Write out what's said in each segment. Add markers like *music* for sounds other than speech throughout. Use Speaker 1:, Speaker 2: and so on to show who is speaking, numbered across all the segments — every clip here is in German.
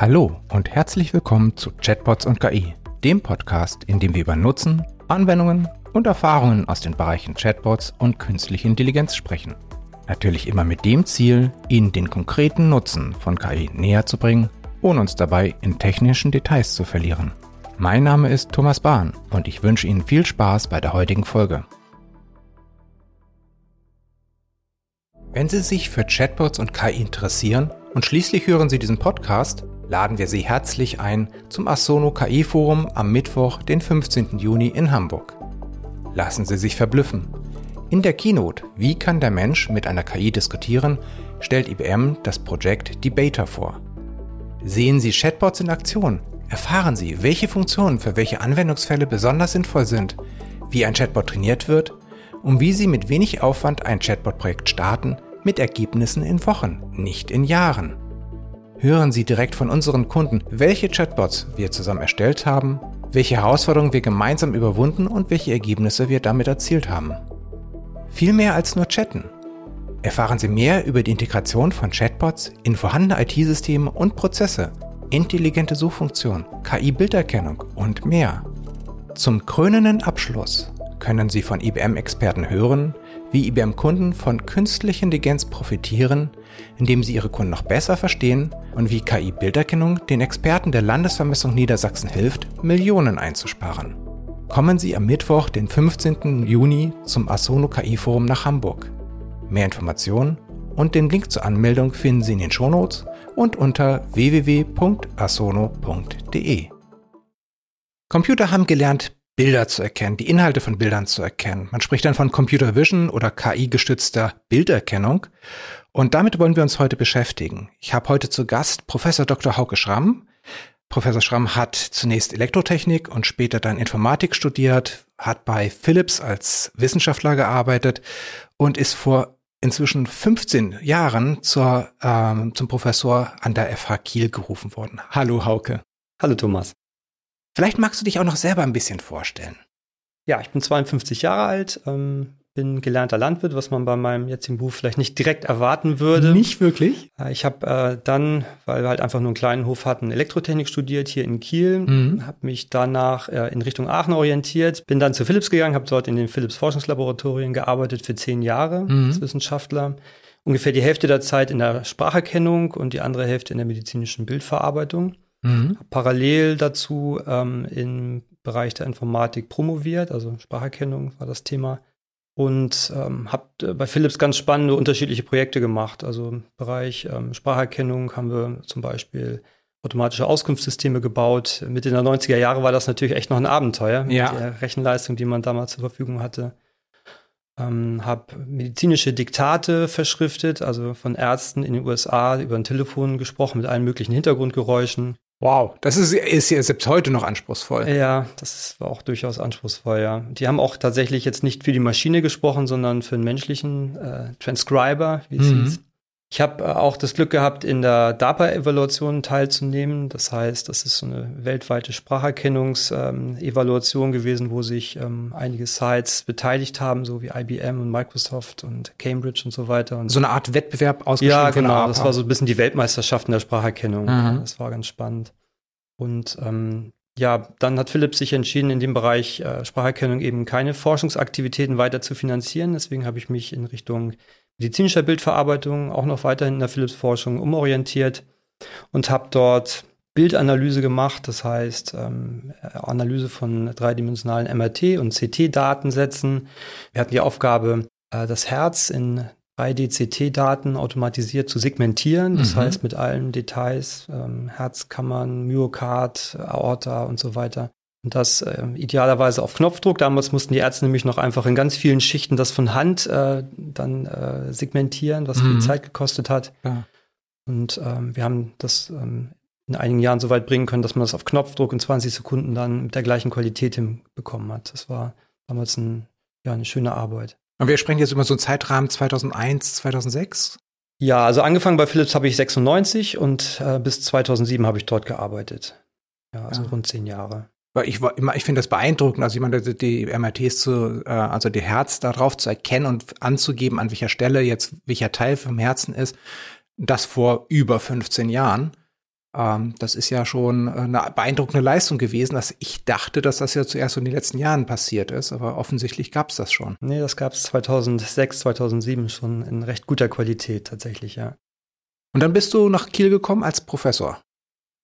Speaker 1: Hallo und herzlich willkommen zu Chatbots und KI, dem Podcast, in dem wir über Nutzen, Anwendungen und Erfahrungen aus den Bereichen Chatbots und künstliche Intelligenz sprechen. Natürlich immer mit dem Ziel, Ihnen den konkreten Nutzen von KI näher zu bringen, ohne uns dabei in technischen Details zu verlieren. Mein Name ist Thomas Bahn und ich wünsche Ihnen viel Spaß bei der heutigen Folge. Wenn Sie sich für Chatbots und KI interessieren und schließlich hören Sie diesen Podcast, laden wir Sie herzlich ein zum Asono KI Forum am Mittwoch, den 15. Juni in Hamburg. Lassen Sie sich verblüffen. In der Keynote Wie kann der Mensch mit einer KI diskutieren, stellt IBM das Projekt Debater vor. Sehen Sie Chatbots in Aktion, erfahren Sie, welche Funktionen für welche Anwendungsfälle besonders sinnvoll sind, wie ein Chatbot trainiert wird und wie Sie mit wenig Aufwand ein Chatbot-Projekt starten mit Ergebnissen in Wochen, nicht in Jahren. Hören Sie direkt von unseren Kunden, welche Chatbots wir zusammen erstellt haben, welche Herausforderungen wir gemeinsam überwunden und welche Ergebnisse wir damit erzielt haben. Viel mehr als nur chatten. Erfahren Sie mehr über die Integration von Chatbots in vorhandene IT-Systeme und Prozesse, intelligente Suchfunktionen, KI-Bilderkennung und mehr. Zum krönenden Abschluss können Sie von IBM-Experten hören, wie IBM-Kunden von künstlicher Intelligenz profitieren, indem sie ihre Kunden noch besser verstehen und wie KI-Bilderkennung den Experten der Landesvermessung Niedersachsen hilft, Millionen einzusparen. Kommen Sie am Mittwoch, den 15. Juni zum Asono KI Forum nach Hamburg. Mehr Informationen und den Link zur Anmeldung finden Sie in den Shownotes und unter www.asono.de. Computer haben gelernt, Bilder zu erkennen, die Inhalte von Bildern zu erkennen. Man spricht dann von Computer Vision oder KI-gestützter Bilderkennung. Und damit wollen wir uns heute beschäftigen. Ich habe heute zu Gast Professor Dr. Hauke Schramm. Professor Schramm hat zunächst Elektrotechnik und später dann Informatik studiert, hat bei Philips als Wissenschaftler gearbeitet und ist vor inzwischen 15 Jahren zur, ähm, zum Professor an der FH Kiel gerufen worden. Hallo Hauke.
Speaker 2: Hallo Thomas.
Speaker 1: Vielleicht magst du dich auch noch selber ein bisschen vorstellen.
Speaker 2: Ja, ich bin 52 Jahre alt, ähm, bin gelernter Landwirt, was man bei meinem jetzigen Beruf vielleicht nicht direkt erwarten würde.
Speaker 1: Nicht wirklich?
Speaker 2: Äh, ich habe äh, dann, weil wir halt einfach nur einen kleinen Hof hatten, Elektrotechnik studiert hier in Kiel, mhm. habe mich danach äh, in Richtung Aachen orientiert, bin dann zu Philips gegangen, habe dort in den Philips Forschungslaboratorien gearbeitet für zehn Jahre mhm. als Wissenschaftler. Ungefähr die Hälfte der Zeit in der Spracherkennung und die andere Hälfte in der medizinischen Bildverarbeitung. Mhm. Parallel dazu ähm, im Bereich der Informatik promoviert, also Spracherkennung war das Thema. Und ähm, habe äh, bei Philips ganz spannende unterschiedliche Projekte gemacht. Also im Bereich ähm, Spracherkennung haben wir zum Beispiel automatische Auskunftssysteme gebaut. Mitte der 90er Jahre war das natürlich echt noch ein Abenteuer
Speaker 1: ja.
Speaker 2: mit der Rechenleistung, die man damals zur Verfügung hatte. Ähm, habe medizinische Diktate verschriftet, also von Ärzten in den USA über ein Telefon gesprochen mit allen möglichen Hintergrundgeräuschen.
Speaker 1: Wow, das ist, ist ja selbst heute noch anspruchsvoll.
Speaker 2: Ja, das war auch durchaus anspruchsvoll, ja. Die haben auch tatsächlich jetzt nicht für die Maschine gesprochen, sondern für einen menschlichen äh, Transcriber, wie es mhm. hieß. Ich habe äh, auch das Glück gehabt, in der DAPA-Evaluation teilzunehmen. Das heißt, das ist so eine weltweite Spracherkennungsevaluation ähm, gewesen, wo sich ähm, einige Sites beteiligt haben, so wie IBM und Microsoft und Cambridge und so weiter. Und
Speaker 1: so eine Art Wettbewerb ausgeschrieben
Speaker 2: Ja, genau. Das war so ein bisschen die Weltmeisterschaften der Spracherkennung. Mhm. Das war ganz spannend. Und ähm, ja, dann hat Philips sich entschieden, in dem Bereich äh, Spracherkennung eben keine Forschungsaktivitäten weiter zu finanzieren. Deswegen habe ich mich in Richtung medizinischer Bildverarbeitung auch noch weiterhin in der Philips-Forschung umorientiert und habe dort Bildanalyse gemacht, das heißt ähm, Analyse von dreidimensionalen MRT- und CT-Datensätzen. Wir hatten die Aufgabe, äh, das Herz in 3D-CT-Daten automatisiert zu segmentieren, das mhm. heißt mit allen Details, ähm, Herzkammern, Myokard, Aorta und so weiter. Und das äh, idealerweise auf Knopfdruck. Damals mussten die Ärzte nämlich noch einfach in ganz vielen Schichten das von Hand äh, dann äh, segmentieren, was mhm. viel Zeit gekostet hat. Ja. Und ähm, wir haben das ähm, in einigen Jahren so weit bringen können, dass man das auf Knopfdruck in 20 Sekunden dann mit der gleichen Qualität hinbekommen hat. Das war damals ein, ja, eine schöne Arbeit.
Speaker 1: Und wir sprechen jetzt über so einen Zeitrahmen 2001, 2006?
Speaker 2: Ja, also angefangen bei Philips habe ich 96 und äh, bis 2007 habe ich dort gearbeitet. Ja, also ja. rund zehn Jahre.
Speaker 1: Ich, ich finde das beeindruckend, also meine, die MRTs zu, äh, also die Herz darauf zu erkennen und anzugeben, an welcher Stelle jetzt welcher Teil vom Herzen ist, das vor über 15 Jahren. Ähm, das ist ja schon eine beeindruckende Leistung gewesen, dass ich dachte, dass das ja zuerst in den letzten Jahren passiert ist, aber offensichtlich gab es das schon.
Speaker 2: Nee, das gab es 2006, 2007 schon in recht guter Qualität tatsächlich, ja.
Speaker 1: Und dann bist du nach Kiel gekommen als Professor.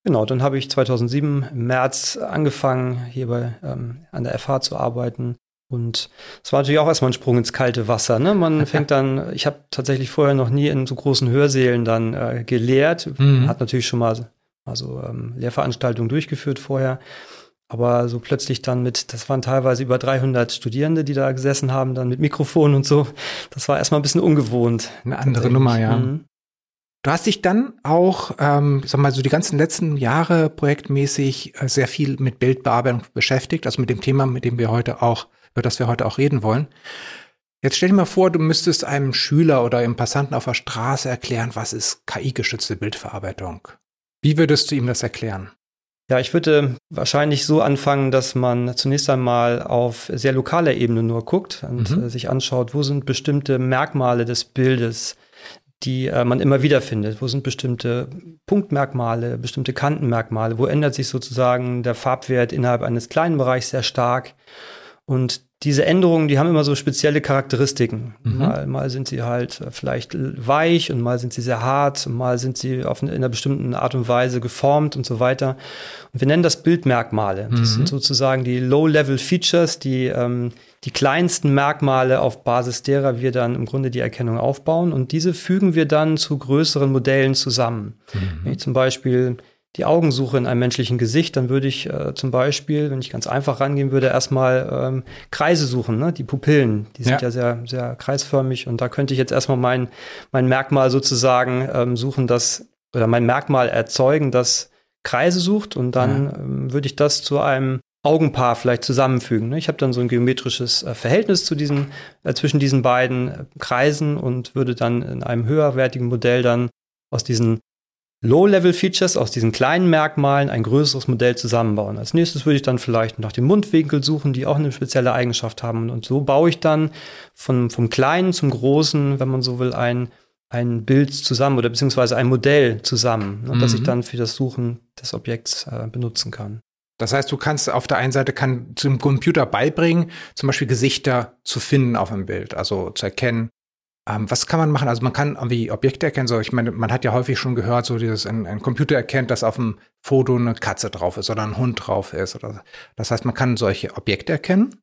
Speaker 2: Genau, dann habe ich 2007 im März angefangen, hier bei, ähm, an der FH zu arbeiten. Und es war natürlich auch erstmal ein Sprung ins kalte Wasser. Ne? Man *laughs* fängt dann, ich habe tatsächlich vorher noch nie in so großen Hörsälen dann äh, gelehrt. Mhm. Hat natürlich schon mal also ähm, Lehrveranstaltungen durchgeführt vorher. Aber so plötzlich dann mit, das waren teilweise über 300 Studierende, die da gesessen haben, dann mit Mikrofon und so. Das war erstmal ein bisschen ungewohnt.
Speaker 1: Eine andere Nummer, ja. Mhm. Du hast dich dann auch, ähm, sag mal, so die ganzen letzten Jahre projektmäßig äh, sehr viel mit Bildbearbeitung beschäftigt, also mit dem Thema, mit dem wir heute auch, über das wir heute auch reden wollen. Jetzt stell dir mal vor, du müsstest einem Schüler oder einem Passanten auf der Straße erklären, was ist KI-gestützte Bildverarbeitung. Wie würdest du ihm das erklären?
Speaker 2: Ja, ich würde wahrscheinlich so anfangen, dass man zunächst einmal auf sehr lokaler Ebene nur guckt und mhm. Äh, sich anschaut, wo sind bestimmte Merkmale des Bildes, die äh, man immer wieder findet. Wo sind bestimmte Punktmerkmale, bestimmte Kantenmerkmale? Wo ändert sich sozusagen der Farbwert innerhalb eines kleinen Bereichs sehr stark? Und diese Änderungen, die haben immer so spezielle Charakteristiken. Mhm. Mal, mal sind sie halt äh, vielleicht weich und mal sind sie sehr hart, mal sind sie auf eine, in einer bestimmten Art und Weise geformt und so weiter. Und wir nennen das Bildmerkmale. Das mhm. sind sozusagen die Low-Level-Features, die ähm, die kleinsten Merkmale, auf Basis derer wir dann im Grunde die Erkennung aufbauen. Und diese fügen wir dann zu größeren Modellen zusammen. Mhm. Wenn ich zum Beispiel die Augen suche in einem menschlichen Gesicht, dann würde ich äh, zum Beispiel, wenn ich ganz einfach rangehen würde, erstmal ähm, Kreise suchen, ne? die Pupillen, die sind ja. ja sehr, sehr kreisförmig und da könnte ich jetzt erstmal mein, mein Merkmal sozusagen ähm, suchen, das oder mein Merkmal erzeugen, das Kreise sucht und dann ja. ähm, würde ich das zu einem Augenpaar vielleicht zusammenfügen. Ne? Ich habe dann so ein geometrisches äh, Verhältnis zu diesen, äh, zwischen diesen beiden äh, Kreisen und würde dann in einem höherwertigen Modell dann aus diesen Low-Level-Features, aus diesen kleinen Merkmalen ein größeres Modell zusammenbauen. Als nächstes würde ich dann vielleicht nach dem Mundwinkel suchen, die auch eine spezielle Eigenschaft haben. Und so baue ich dann von, vom Kleinen zum Großen, wenn man so will, ein, ein Bild zusammen oder beziehungsweise ein Modell zusammen, ne, mhm. das ich dann für das Suchen des Objekts äh, benutzen kann.
Speaker 1: Das heißt, du kannst auf der einen Seite kann zum Computer beibringen, zum Beispiel Gesichter zu finden auf einem Bild, also zu erkennen. Ähm, was kann man machen? Also man kann irgendwie Objekte erkennen. So, ich meine, man hat ja häufig schon gehört, so dieses ein, ein Computer erkennt, dass auf dem Foto eine Katze drauf ist oder ein Hund drauf ist. Oder das heißt, man kann solche Objekte erkennen.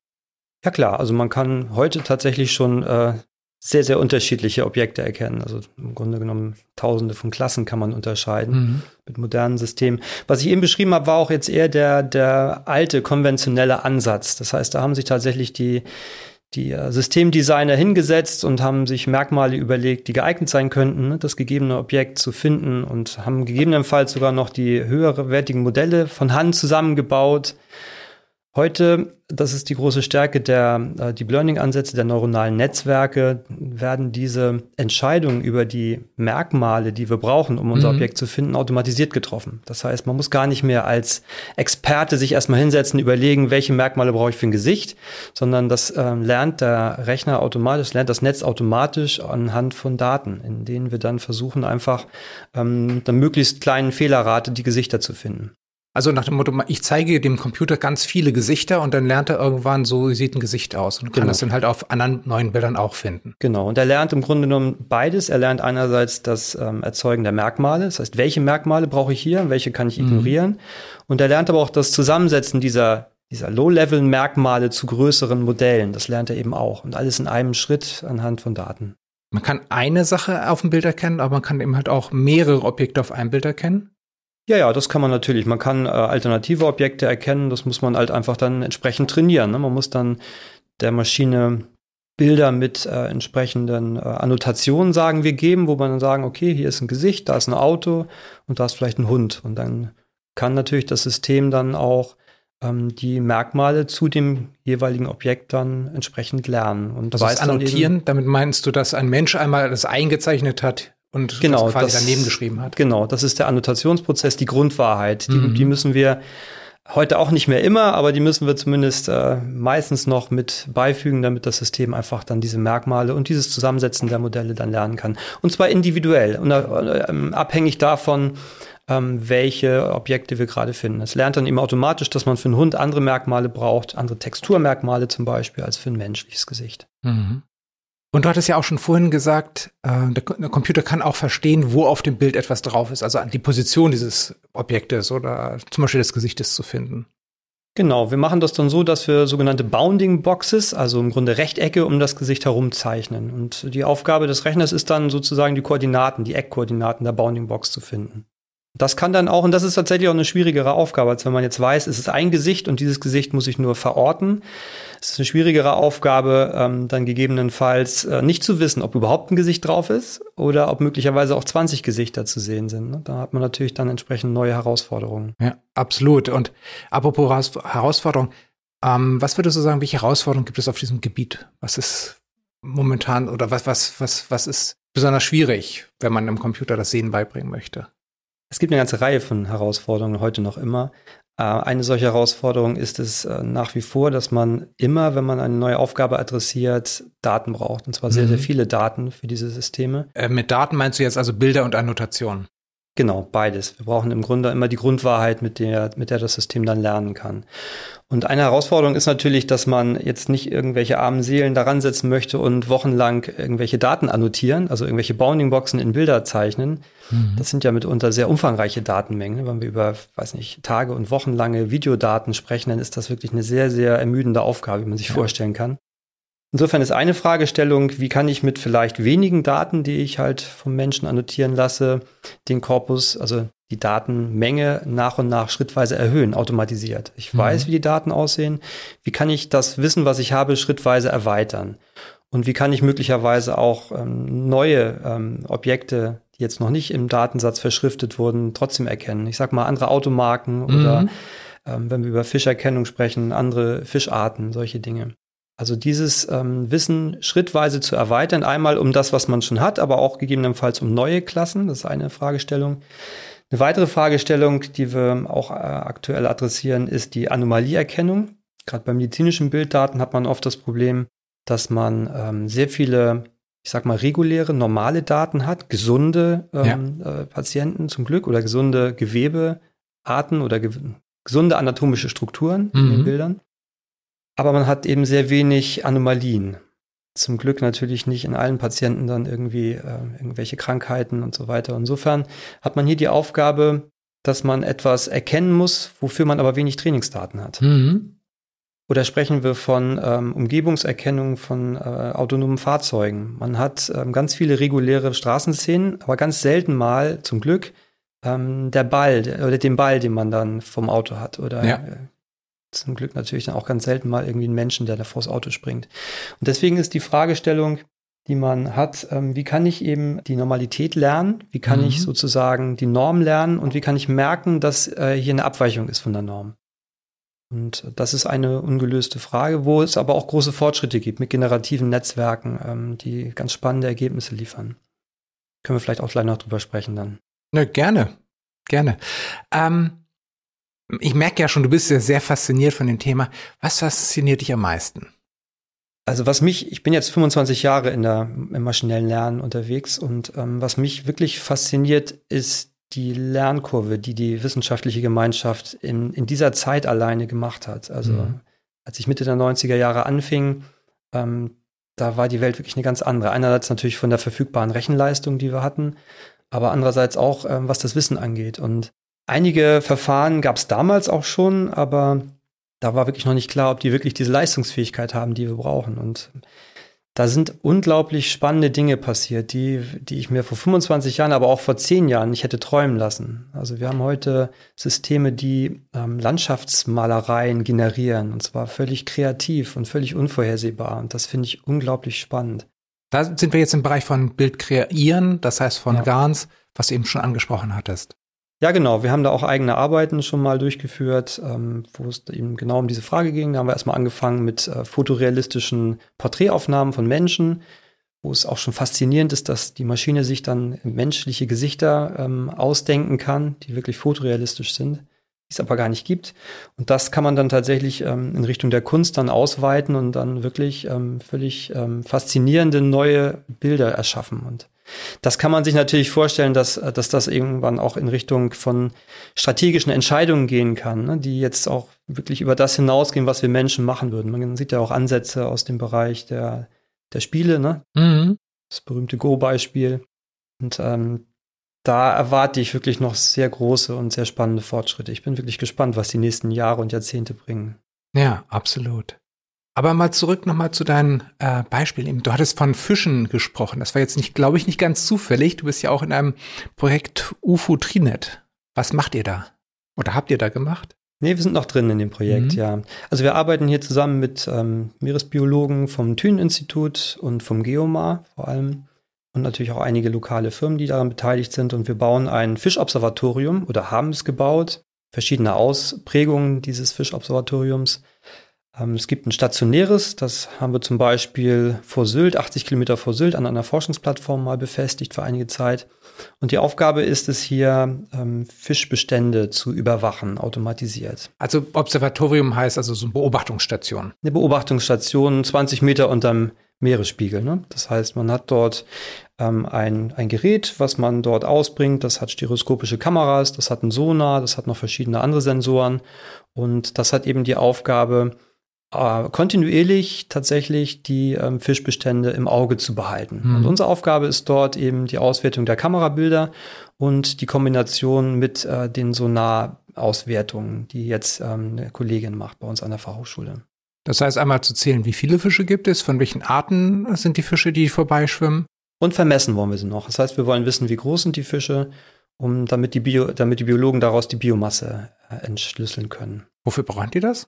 Speaker 2: Ja klar, also man kann heute tatsächlich schon äh, sehr, sehr unterschiedliche Objekte erkennen. Also im Grunde genommen tausende von Klassen kann man unterscheiden mhm. mit modernen Systemen. Was ich eben beschrieben habe, war auch jetzt eher der, der alte konventionelle Ansatz. Das heißt, da haben sich tatsächlich die, die äh, Systemdesigner hingesetzt und haben sich Merkmale überlegt, die geeignet sein könnten, ne, das gegebene Objekt zu finden und haben gegebenenfalls sogar noch die höhere wertigen Modelle von Hand zusammengebaut. Heute, das ist die große Stärke der äh, Deep Learning-Ansätze der neuronalen Netzwerke, werden diese Entscheidungen über die Merkmale, die wir brauchen, um unser mhm. Objekt zu finden, automatisiert getroffen. Das heißt, man muss gar nicht mehr als Experte sich erstmal hinsetzen, überlegen, welche Merkmale brauche ich für ein Gesicht, sondern das äh, lernt der Rechner automatisch, lernt das Netz automatisch anhand von Daten, in denen wir dann versuchen, einfach ähm, mit einer möglichst kleinen Fehlerrate die Gesichter zu finden.
Speaker 1: Also nach dem Motto, ich zeige dem Computer ganz viele Gesichter und dann lernt er irgendwann, so sieht ein Gesicht aus und kann genau. das dann halt auf anderen neuen Bildern auch finden.
Speaker 2: Genau, und er lernt im Grunde genommen beides. Er lernt einerseits das ähm, Erzeugen der Merkmale, das heißt, welche Merkmale brauche ich hier, welche kann ich mhm. ignorieren. Mhm. Und er lernt aber auch das Zusammensetzen dieser, dieser Low-Level-Merkmale zu größeren Modellen. Das lernt er eben auch. Und alles in einem Schritt anhand von Daten.
Speaker 1: Man kann eine Sache auf dem Bild erkennen, aber man kann eben halt auch mehrere Objekte auf einem Bild erkennen.
Speaker 2: Ja, ja, das kann man natürlich. Man kann äh, alternative Objekte erkennen. Das muss man halt einfach dann entsprechend trainieren. Ne? Man muss dann der Maschine Bilder mit äh, entsprechenden äh, Annotationen, sagen wir, geben, wo man dann sagen, okay, hier ist ein Gesicht, da ist ein Auto und da ist vielleicht ein Hund. Und dann kann natürlich das System dann auch ähm, die Merkmale zu dem jeweiligen Objekt dann entsprechend lernen. Und
Speaker 1: das weiß ist annotieren, damit meinst du, dass ein Mensch einmal das eingezeichnet hat und
Speaker 2: genau,
Speaker 1: das quasi das, daneben geschrieben hat.
Speaker 2: Genau, das ist der Annotationsprozess, die Grundwahrheit. Die, mhm. die müssen wir heute auch nicht mehr immer, aber die müssen wir zumindest äh, meistens noch mit beifügen, damit das System einfach dann diese Merkmale und dieses Zusammensetzen der Modelle dann lernen kann. Und zwar individuell und äh, abhängig davon, ähm, welche Objekte wir gerade finden. Es lernt dann eben automatisch, dass man für einen Hund andere Merkmale braucht, andere Texturmerkmale zum Beispiel, als für ein menschliches Gesicht. Mhm.
Speaker 1: Und du hattest ja auch schon vorhin gesagt, äh, der, der, Computer kann auch verstehen, wo auf dem Bild etwas drauf ist, also die Position dieses Objektes oder zum Beispiel des Gesichtes zu finden.
Speaker 2: Genau, wir machen das dann so, dass wir sogenannte Bounding Boxes, also im Grunde Rechtecke um das Gesicht herum zeichnen. Und die Aufgabe des Rechners ist dann sozusagen die Koordinaten, die Eckkoordinaten der Bounding Box zu finden. Das kann dann auch, und das ist tatsächlich auch eine schwierigere Aufgabe, als wenn man jetzt weiß, es ist ein Gesicht und dieses Gesicht muss ich nur verorten. Es ist eine schwierigere Aufgabe, ähm, dann gegebenenfalls äh, nicht zu wissen, ob überhaupt ein Gesicht drauf ist oder ob möglicherweise auch 20 Gesichter zu sehen sind. Ne? Da hat man natürlich dann entsprechend neue Herausforderungen.
Speaker 1: Ja, absolut. Und apropos Herausforderung, ähm, was würdest du sagen, welche Herausforderungen gibt es auf diesem Gebiet? Was ist momentan oder was, was, was, was ist besonders schwierig, wenn man einem Computer das Sehen beibringen möchte?
Speaker 2: Es gibt eine ganze Reihe von Herausforderungen heute noch immer. Äh, eine solche Herausforderung ist es äh, nach wie vor, dass man immer, wenn man eine neue Aufgabe adressiert, Daten braucht. Und zwar sehr, mhm. sehr viele Daten für diese Systeme.
Speaker 1: Äh, mit Daten meinst du jetzt also Bilder und Annotationen?
Speaker 2: Genau, beides. Wir brauchen im Grunde immer die Grundwahrheit, mit der, mit der das System dann lernen kann. Und eine Herausforderung ist natürlich, dass man jetzt nicht irgendwelche armen Seelen daran setzen möchte und wochenlang irgendwelche Daten annotieren, also irgendwelche Bounding-Boxen in Bilder zeichnen. Mhm. Das sind ja mitunter sehr umfangreiche Datenmengen. Wenn wir über, weiß nicht, Tage und wochenlange Videodaten sprechen, dann ist das wirklich eine sehr, sehr ermüdende Aufgabe, wie man sich ja. vorstellen kann. Insofern ist eine Fragestellung, wie kann ich mit vielleicht wenigen Daten, die ich halt vom Menschen annotieren lasse, den Korpus, also die Datenmenge nach und nach schrittweise erhöhen, automatisiert. Ich mhm. weiß, wie die Daten aussehen. Wie kann ich das Wissen, was ich habe, schrittweise erweitern? Und wie kann ich möglicherweise auch ähm, neue ähm, Objekte, die jetzt noch nicht im Datensatz verschriftet wurden, trotzdem erkennen? Ich sag mal andere Automarken mhm. oder ähm, wenn wir über Fischerkennung sprechen, andere Fischarten, solche Dinge. Also dieses ähm, Wissen schrittweise zu erweitern, einmal um das, was man schon hat, aber auch gegebenenfalls um neue Klassen, das ist eine Fragestellung. Eine weitere Fragestellung, die wir auch äh, aktuell adressieren, ist die Anomalieerkennung. Gerade bei medizinischen Bilddaten hat man oft das Problem, dass man ähm, sehr viele, ich sag mal, reguläre, normale Daten hat, gesunde ähm, ja. äh, Patienten zum Glück oder gesunde Gewebearten oder ge gesunde anatomische Strukturen mhm. in den mhm. Bildern. Aber man hat eben sehr wenig Anomalien. Zum Glück natürlich nicht in allen Patienten dann irgendwie äh, irgendwelche Krankheiten und so weiter. Insofern hat man hier die Aufgabe, dass man etwas erkennen muss, wofür man aber wenig Trainingsdaten hat. Mhm. Oder sprechen wir von ähm, Umgebungserkennung von äh, autonomen Fahrzeugen. Man hat ähm, ganz viele reguläre Straßenszenen, aber ganz selten mal, zum Glück, ähm, der Ball der, oder den Ball, den man dann vom Auto hat oder ja. Zum Glück natürlich dann auch ganz selten mal irgendwie einen Menschen, der da vors Auto springt. Und deswegen ist die Fragestellung, die man hat, ähm, wie kann ich eben die Normalität lernen? Wie kann mhm. ich sozusagen die Norm lernen? Und wie kann ich merken, dass äh, hier eine Abweichung ist von der Norm? Und das ist eine ungelöste Frage, wo es aber auch große Fortschritte gibt mit generativen Netzwerken, ähm, die ganz spannende Ergebnisse liefern. Können wir vielleicht auch gleich noch drüber sprechen dann.
Speaker 1: Ne, gerne, gerne. Ähm ich merke ja schon, du bist ja sehr fasziniert von dem Thema. Was fasziniert dich am meisten?
Speaker 2: Also was mich, ich bin jetzt 25 Jahre in der, im maschinellen Lernen unterwegs und ähm, was mich wirklich fasziniert, ist die Lernkurve, die die wissenschaftliche Gemeinschaft in, in dieser Zeit alleine gemacht hat. Also mhm. als ich Mitte der 90er Jahre anfing, ähm, da war die Welt wirklich eine ganz andere. Einerseits natürlich von der verfügbaren Rechenleistung, die wir hatten, aber andererseits auch, ähm, was das Wissen angeht. Und Einige Verfahren gab es damals auch schon, aber da war wirklich noch nicht klar, ob die wirklich diese Leistungsfähigkeit haben, die wir brauchen. Und da sind unglaublich spannende Dinge passiert, die, die ich mir vor 25 Jahren, aber auch vor 10 Jahren nicht hätte träumen lassen. Also wir haben heute Systeme, die ähm, Landschaftsmalereien generieren, und zwar völlig kreativ und völlig unvorhersehbar. Und das finde ich unglaublich spannend.
Speaker 1: Da sind wir jetzt im Bereich von Bild kreieren, das heißt von ja. GANs, was du eben schon angesprochen hattest.
Speaker 2: Ja, genau. Wir haben da auch eigene Arbeiten schon mal durchgeführt, ähm, wo es eben genau um diese Frage ging. Da haben wir erstmal angefangen mit äh, fotorealistischen Porträtaufnahmen von Menschen, wo es auch schon faszinierend ist, dass die Maschine sich dann menschliche Gesichter ähm, ausdenken kann, die wirklich fotorealistisch sind. Es aber gar nicht gibt. Und das kann man dann tatsächlich ähm, in Richtung der Kunst dann ausweiten und dann wirklich ähm, völlig ähm, faszinierende neue Bilder erschaffen. Und das kann man sich natürlich vorstellen, dass, dass das irgendwann auch in Richtung von strategischen Entscheidungen gehen kann, ne, die jetzt auch wirklich über das hinausgehen, was wir Menschen machen würden. Man sieht ja auch Ansätze aus dem Bereich der, der Spiele, ne? Mhm. Das berühmte Go-Beispiel. Und ähm, da erwarte ich wirklich noch sehr große und sehr spannende Fortschritte. Ich bin wirklich gespannt, was die nächsten Jahre und Jahrzehnte bringen.
Speaker 1: Ja, absolut. Aber mal zurück nochmal zu deinen äh, Beispielen. Du hattest von Fischen gesprochen. Das war jetzt nicht, glaube ich, nicht ganz zufällig. Du bist ja auch in einem Projekt UFO Trinet. Was macht ihr da? Oder habt ihr da gemacht?
Speaker 2: Nee, wir sind noch drin in dem Projekt, mhm. ja. Also wir arbeiten hier zusammen mit ähm, Meeresbiologen vom Thünen-Institut und vom Geomar vor allem und natürlich auch einige lokale Firmen, die daran beteiligt sind. Und wir bauen ein Fischobservatorium oder haben es gebaut. Verschiedene Ausprägungen dieses Fischobservatoriums ähm, es gibt ein stationäres, das haben wir zum Beispiel vor Sylt, 80 Kilometer vor Sylt, an einer Forschungsplattform mal befestigt für einige Zeit. Und die Aufgabe ist es hier, ähm, Fischbestände zu überwachen, automatisiert.
Speaker 1: Also Observatorium heißt also so eine Beobachtungsstation.
Speaker 2: Eine Beobachtungsstation, 20 Meter unterm Meeresspiegel. Ne? Das heißt, man hat dort ähm, ein, ein Gerät, was man dort ausbringt. Das hat stereoskopische Kameras, das hat einen Sonar, das hat noch verschiedene andere Sensoren. Und das hat eben die Aufgabe, äh, kontinuierlich tatsächlich die ähm, Fischbestände im Auge zu behalten. Mhm. Und unsere Aufgabe ist dort eben die Auswertung der Kamerabilder und die Kombination mit äh, den Sonarauswertungen, die jetzt ähm, eine Kollegin macht bei uns an der Fachhochschule.
Speaker 1: Das heißt einmal zu zählen, wie viele Fische gibt es, von welchen Arten sind die Fische, die vorbeischwimmen?
Speaker 2: Und vermessen wollen wir sie noch. Das heißt, wir wollen wissen, wie groß sind die Fische, um damit die, Bio, damit die Biologen daraus die Biomasse äh, entschlüsseln können.
Speaker 1: Wofür brauchen die das?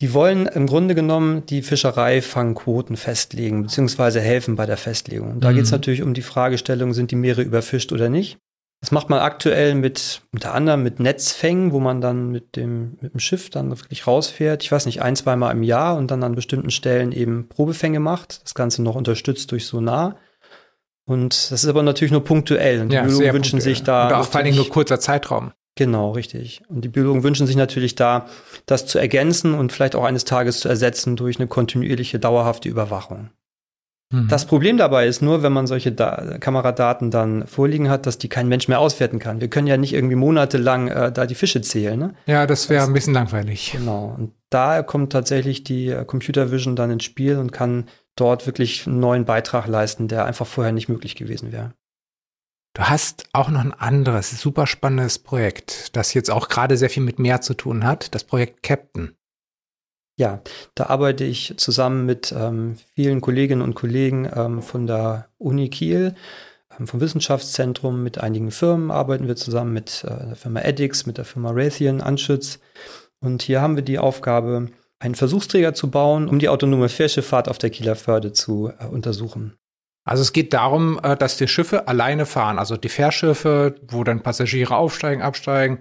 Speaker 2: Die wollen im Grunde genommen die Fischereifangquoten festlegen, beziehungsweise helfen bei der Festlegung. Da mhm. geht es natürlich um die Fragestellung, sind die Meere überfischt oder nicht. Das macht man aktuell mit, unter anderem mit Netzfängen, wo man dann mit dem, mit dem Schiff dann wirklich rausfährt. Ich weiß nicht, ein, zweimal im Jahr und dann an bestimmten Stellen eben Probefänge macht. Das Ganze noch unterstützt durch Sonar. Und das ist aber natürlich nur punktuell. Und
Speaker 1: die ja, Biologen wünschen punktuell. sich da. Und auch vor allem nur kurzer Zeitraum.
Speaker 2: Genau, richtig. Und die Biologen wünschen sich natürlich da, das zu ergänzen und vielleicht auch eines Tages zu ersetzen durch eine kontinuierliche, dauerhafte Überwachung. Mhm. Das Problem dabei ist nur, wenn man solche da Kameradaten dann vorliegen hat, dass die kein Mensch mehr auswerten kann. Wir können ja nicht irgendwie monatelang äh, da die Fische zählen. Ne?
Speaker 1: Ja, das wäre ein bisschen langweilig.
Speaker 2: Genau. Und da kommt tatsächlich die äh, Computer Vision dann ins Spiel und kann dort wirklich einen neuen Beitrag leisten, der einfach vorher nicht möglich gewesen wäre.
Speaker 1: Du hast auch noch ein anderes super spannendes Projekt, das jetzt auch gerade sehr viel mit Meer zu tun hat, das Projekt Captain.
Speaker 2: Ja, da arbeite ich zusammen mit ähm, vielen Kolleginnen und Kollegen ähm, von der Uni Kiel, ähm, vom Wissenschaftszentrum, mit einigen Firmen arbeiten wir zusammen mit äh, der Firma Edix, mit der Firma Raytheon, Anschütz. Und hier haben wir die Aufgabe, einen Versuchsträger zu bauen, um die autonome Fährschifffahrt auf der Kieler Förde zu äh, untersuchen.
Speaker 1: Also es geht darum, äh, dass die Schiffe alleine fahren, also die Fährschiffe, wo dann Passagiere aufsteigen, absteigen,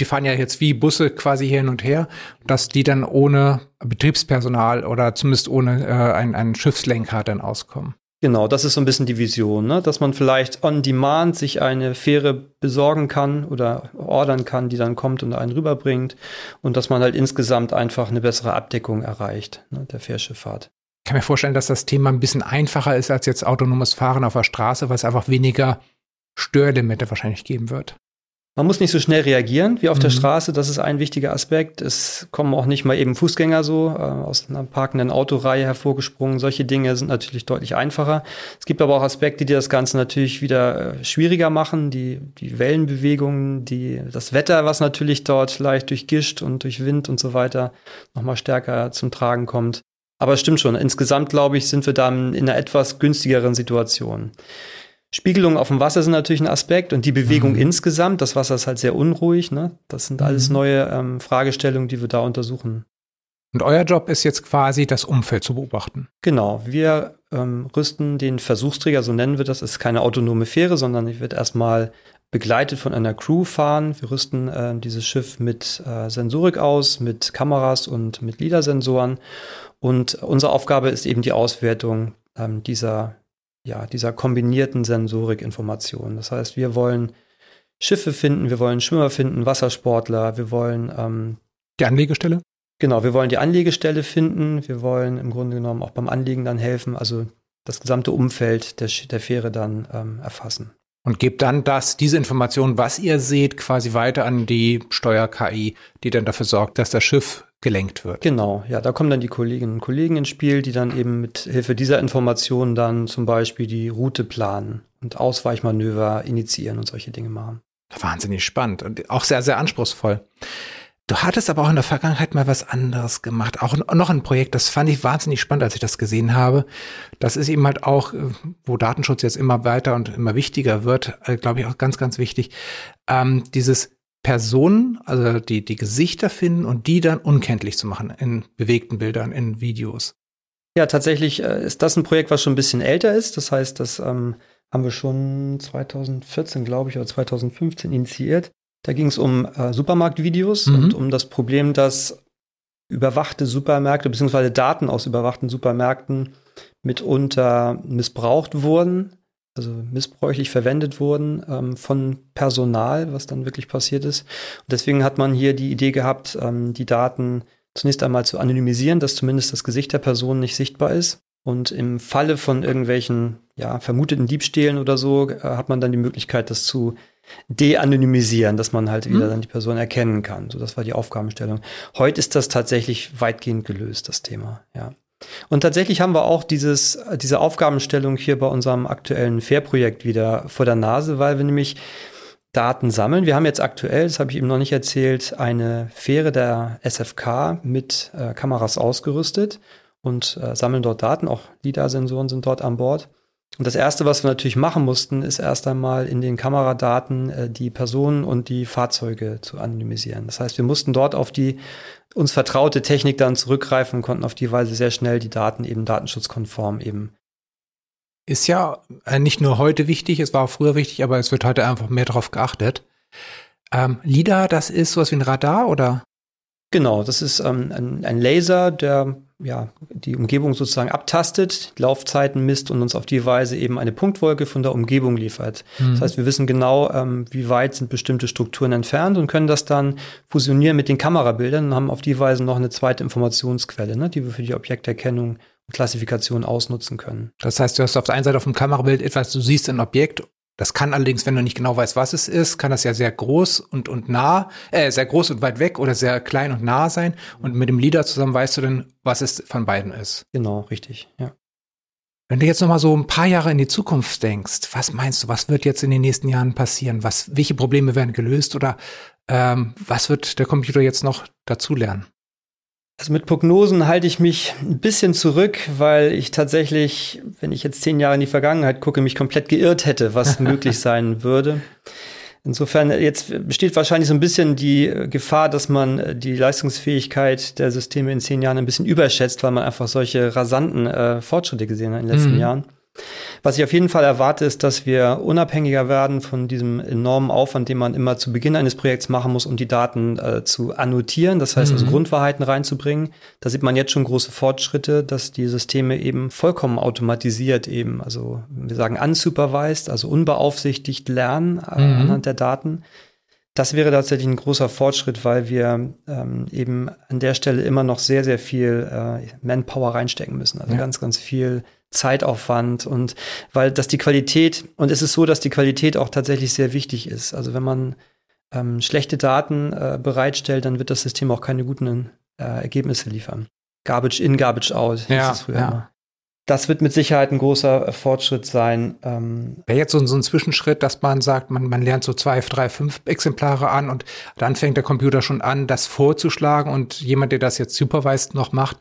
Speaker 1: die fahren ja jetzt wie Busse quasi hin und her, dass die dann ohne Betriebspersonal oder zumindest ohne äh, einen, einen Schiffslenker dann auskommen.
Speaker 2: Genau, das ist so ein bisschen die Vision, ne? dass man vielleicht on demand sich eine Fähre besorgen kann oder ordern kann, die dann kommt und einen rüberbringt und dass man halt insgesamt einfach eine bessere Abdeckung erreicht ne, der Fährschifffahrt.
Speaker 1: Ich kann mir vorstellen, dass das Thema ein bisschen einfacher ist als jetzt autonomes Fahren auf der Straße, weil es einfach weniger Störlimite wahrscheinlich geben wird.
Speaker 2: Man muss nicht so schnell reagieren wie auf mhm. der Straße, das ist ein wichtiger Aspekt. Es kommen auch nicht mal eben Fußgänger so äh, aus einer parkenden Autoreihe hervorgesprungen. Solche Dinge sind natürlich deutlich einfacher. Es gibt aber auch Aspekte, die das Ganze natürlich wieder äh, schwieriger machen. Die, die Wellenbewegungen, die, das Wetter, was natürlich dort leicht durch Gischt und durch Wind und so weiter nochmal stärker zum Tragen kommt. Aber es stimmt schon, insgesamt glaube ich, sind wir da in einer etwas günstigeren Situation. Spiegelungen auf dem Wasser sind natürlich ein Aspekt und die Bewegung mhm. insgesamt. Das Wasser ist halt sehr unruhig. Ne? Das sind alles mhm. neue ähm, Fragestellungen, die wir da untersuchen.
Speaker 1: Und euer Job ist jetzt quasi, das Umfeld zu beobachten.
Speaker 2: Genau. Wir ähm, rüsten den Versuchsträger, so nennen wir das. Es ist keine autonome Fähre, sondern ich wird erstmal begleitet von einer Crew fahren. Wir rüsten äh, dieses Schiff mit äh, Sensorik aus, mit Kameras und mit LIDAR-Sensoren und unsere Aufgabe ist eben die Auswertung ähm, dieser, ja, dieser kombinierten Sensorikinformationen. Das heißt, wir wollen Schiffe finden, wir wollen Schwimmer finden, Wassersportler, wir wollen ähm,
Speaker 1: die Anlegestelle?
Speaker 2: Genau, wir wollen die Anlegestelle finden, wir wollen im Grunde genommen auch beim Anlegen dann helfen, also das gesamte Umfeld der, der Fähre dann ähm, erfassen.
Speaker 1: Und gebt dann das, diese Information, was ihr seht, quasi weiter an die Steuer-KI, die dann dafür sorgt, dass das Schiff gelenkt wird.
Speaker 2: Genau, ja, da kommen dann die Kolleginnen und Kollegen ins Spiel, die dann eben mit Hilfe dieser Informationen dann zum Beispiel die Route planen und Ausweichmanöver initiieren und solche Dinge machen.
Speaker 1: Wahnsinnig spannend und auch sehr, sehr anspruchsvoll. Du hattest aber auch in der Vergangenheit mal was anderes gemacht. Auch noch ein Projekt, das fand ich wahnsinnig spannend, als ich das gesehen habe. Das ist eben halt auch, äh, wo Datenschutz jetzt immer weiter und immer wichtiger wird, äh, glaube ich auch ganz, ganz wichtig. Ähm, dieses Personen, also die, die Gesichter finden und die dann unkenntlich zu machen in bewegten Bildern, in Videos.
Speaker 2: Ja, tatsächlich äh, ist das ein Projekt, was schon ein bisschen älter ist. Das heißt, das ähm, haben wir schon 2014, glaube ich, oder 2015 initiiert. Da ging es um äh, Supermarktvideos mhm. und um das Problem, dass überwachte Supermärkte bzw. Daten aus überwachten Supermärkten mitunter missbraucht wurden, also missbräuchlich verwendet wurden ähm, von Personal, was dann wirklich passiert ist. Und deswegen hat man hier die Idee gehabt, ähm, die Daten zunächst einmal zu anonymisieren, dass zumindest das Gesicht der Person nicht sichtbar ist. Und im Falle von irgendwelchen ja, vermuteten Diebstählen oder so äh, hat man dann die Möglichkeit, das zu de-anonymisieren, dass man halt wieder mhm. dann die Person erkennen kann. So, das war die Aufgabenstellung. Heute ist das tatsächlich weitgehend gelöst, das Thema, ja. Und tatsächlich haben wir auch dieses, diese Aufgabenstellung hier bei unserem aktuellen Fair-Projekt wieder vor der Nase, weil wir nämlich Daten sammeln. Wir haben jetzt aktuell, das habe ich eben noch nicht erzählt, eine Fähre der SFK mit äh, Kameras ausgerüstet und äh, sammeln dort Daten. Auch LIDAR-Sensoren sind dort an Bord. Und das Erste, was wir natürlich machen mussten, ist erst einmal in den Kameradaten äh, die Personen und die Fahrzeuge zu anonymisieren. Das heißt, wir mussten dort auf die uns vertraute Technik dann zurückgreifen und konnten auf die Weise sehr schnell die Daten eben datenschutzkonform eben.
Speaker 1: Ist ja äh, nicht nur heute wichtig, es war auch früher wichtig, aber es wird heute einfach mehr darauf geachtet. Ähm, LIDAR, das ist sowas wie ein Radar oder?
Speaker 2: Genau, das ist ähm, ein, ein Laser, der ja, die Umgebung sozusagen abtastet, Laufzeiten misst und uns auf die Weise eben eine Punktwolke von der Umgebung liefert. Mhm. Das heißt, wir wissen genau, ähm, wie weit sind bestimmte Strukturen entfernt und können das dann fusionieren mit den Kamerabildern und haben auf die Weise noch eine zweite Informationsquelle, ne, die wir für die Objekterkennung und Klassifikation ausnutzen können.
Speaker 1: Das heißt, du hast auf der einen Seite auf dem Kamerabild etwas, du siehst ein Objekt das kann allerdings, wenn du nicht genau weißt, was es ist, kann das ja sehr groß und, und nah, äh, sehr groß und weit weg oder sehr klein und nah sein. Und mit dem Leader zusammen weißt du dann, was es von beiden ist.
Speaker 2: Genau, richtig, ja.
Speaker 1: Wenn du jetzt noch mal so ein paar Jahre in die Zukunft denkst, was meinst du, was wird jetzt in den nächsten Jahren passieren? Was, welche Probleme werden gelöst oder ähm, was wird der Computer jetzt noch dazulernen?
Speaker 2: Also mit Prognosen halte ich mich ein bisschen zurück, weil ich tatsächlich, wenn ich jetzt zehn Jahre in die Vergangenheit gucke, mich komplett geirrt hätte, was *laughs* möglich sein würde. Insofern, jetzt besteht wahrscheinlich so ein bisschen die Gefahr, dass man die Leistungsfähigkeit der Systeme in zehn Jahren ein bisschen überschätzt, weil man einfach solche rasanten äh, Fortschritte gesehen hat in den letzten mhm. Jahren. Was ich auf jeden Fall erwarte, ist, dass wir unabhängiger werden von diesem enormen Aufwand, den man immer zu Beginn eines Projekts machen muss, um die Daten äh, zu annotieren, das heißt also mhm. also Grundwahrheiten reinzubringen. Da sieht man jetzt schon große Fortschritte, dass die Systeme eben vollkommen automatisiert eben, also wir sagen unsupervised, also unbeaufsichtigt lernen äh, mhm. anhand der Daten. Das wäre tatsächlich ein großer Fortschritt, weil wir ähm, eben an der Stelle immer noch sehr, sehr viel äh, Manpower reinstecken müssen. Also ja. ganz, ganz viel Zeitaufwand und weil das die Qualität, und es ist so, dass die Qualität auch tatsächlich sehr wichtig ist. Also wenn man ähm, schlechte Daten äh, bereitstellt, dann wird das System auch keine guten äh, Ergebnisse liefern. Garbage in, Garbage out.
Speaker 1: Ja, ja
Speaker 2: das wird mit Sicherheit ein großer äh, Fortschritt sein.
Speaker 1: Ähm Wäre jetzt so, so, ein Zwischenschritt, dass man sagt, man, man lernt so zwei, drei, fünf Exemplare an und dann fängt der Computer schon an, das vorzuschlagen und jemand, der das jetzt supervised noch macht,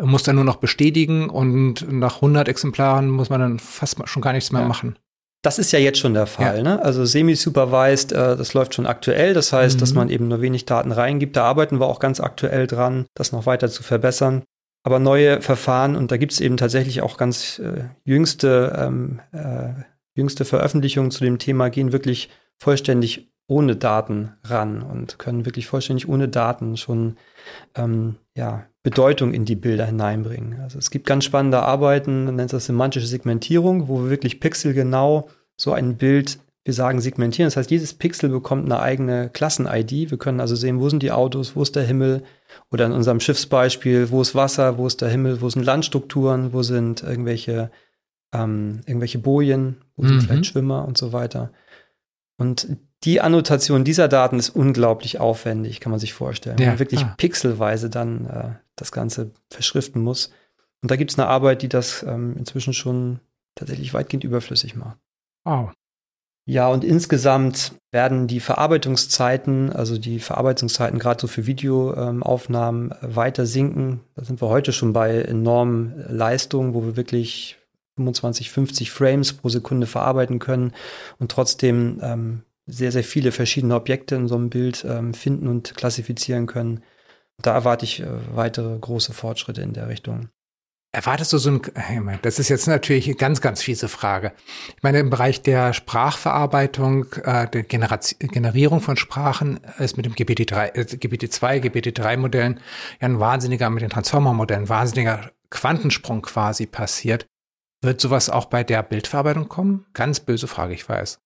Speaker 1: muss dann nur noch bestätigen und nach 100 Exemplaren muss man dann fast schon gar nichts mehr ja. machen.
Speaker 2: Das ist ja jetzt schon der Fall. Ja. Ne? Also semi-supervised, äh, das läuft schon aktuell. Das heißt, mhm. dass man eben nur wenig Daten reingibt. Da arbeiten wir auch ganz aktuell dran, das noch weiter zu verbessern aber neue Verfahren und da gibt es eben tatsächlich auch ganz äh, jüngste, ähm, äh, jüngste Veröffentlichungen zu dem Thema, gehen wirklich vollständig ohne Daten ran und können wirklich vollständig ohne Daten schon ähm, ja, Bedeutung in die Bilder hineinbringen. Also es gibt ganz spannende Arbeiten, man nennt das semantische Segmentierung, wo wir wirklich pixelgenau so ein Bild wir sagen segmentieren. Das heißt, jedes Pixel bekommt eine eigene Klassen-ID. Wir können also sehen, wo sind die Autos, wo ist der Himmel. Oder in unserem Schiffsbeispiel, wo ist Wasser, wo ist der Himmel, wo sind Landstrukturen, wo sind irgendwelche, ähm, irgendwelche Bojen, wo sind mhm. vielleicht Schwimmer und so weiter. Und die Annotation dieser Daten ist unglaublich aufwendig, kann man sich vorstellen. Ja, man wirklich ah. pixelweise dann äh, das Ganze verschriften muss. Und da gibt es eine Arbeit, die das ähm, inzwischen schon tatsächlich weitgehend überflüssig macht.
Speaker 1: Wow.
Speaker 2: Ja, und insgesamt werden die Verarbeitungszeiten, also die Verarbeitungszeiten gerade so für Videoaufnahmen ähm, weiter sinken. Da sind wir heute schon bei enormen Leistungen, wo wir wirklich 25, 50 Frames pro Sekunde verarbeiten können und trotzdem ähm, sehr, sehr viele verschiedene Objekte in so einem Bild ähm, finden und klassifizieren können. Da erwarte ich äh, weitere große Fortschritte in der Richtung.
Speaker 1: Erwartest du so ein, das ist jetzt natürlich eine ganz, ganz fiese Frage. Ich meine, im Bereich der Sprachverarbeitung, äh, der Generation, Generierung von Sprachen ist mit dem GPT-3, äh, GPT-2, GPT-3-Modellen ja ein wahnsinniger, mit den Transformer-Modellen, wahnsinniger Quantensprung quasi passiert. Wird sowas auch bei der Bildverarbeitung kommen? Ganz böse Frage, ich weiß.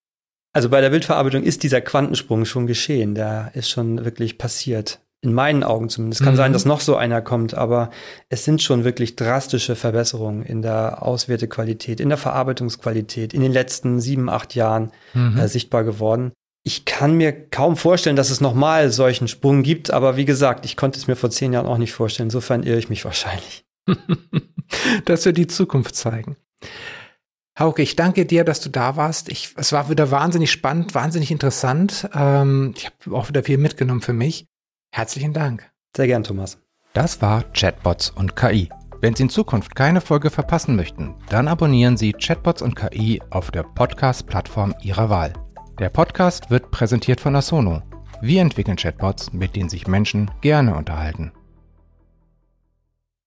Speaker 2: Also bei der Bildverarbeitung ist dieser Quantensprung schon geschehen. Der ist schon wirklich passiert. In meinen Augen zumindest. Es kann mhm. sein, dass noch so einer kommt, aber es sind schon wirklich drastische Verbesserungen in der Auswertequalität, in der Verarbeitungsqualität in den letzten sieben, acht Jahren mhm. äh, sichtbar geworden. Ich kann mir kaum vorstellen, dass es nochmal solchen Sprung gibt, aber wie gesagt, ich konnte es mir vor zehn Jahren auch nicht vorstellen. Insofern irre ich mich wahrscheinlich. *laughs*
Speaker 1: das wird die Zukunft zeigen. Hauke, ich danke dir, dass du da warst. Ich, es war wieder wahnsinnig spannend, wahnsinnig interessant. Ähm, ich habe auch wieder viel mitgenommen für mich. Herzlichen Dank.
Speaker 2: Sehr gern, Thomas.
Speaker 1: Das war Chatbots und KI. Wenn Sie in Zukunft keine Folge verpassen möchten, dann abonnieren Sie Chatbots und KI auf der Podcast-Plattform Ihrer Wahl. Der Podcast wird präsentiert von Asono. Wir entwickeln Chatbots, mit denen sich Menschen gerne unterhalten.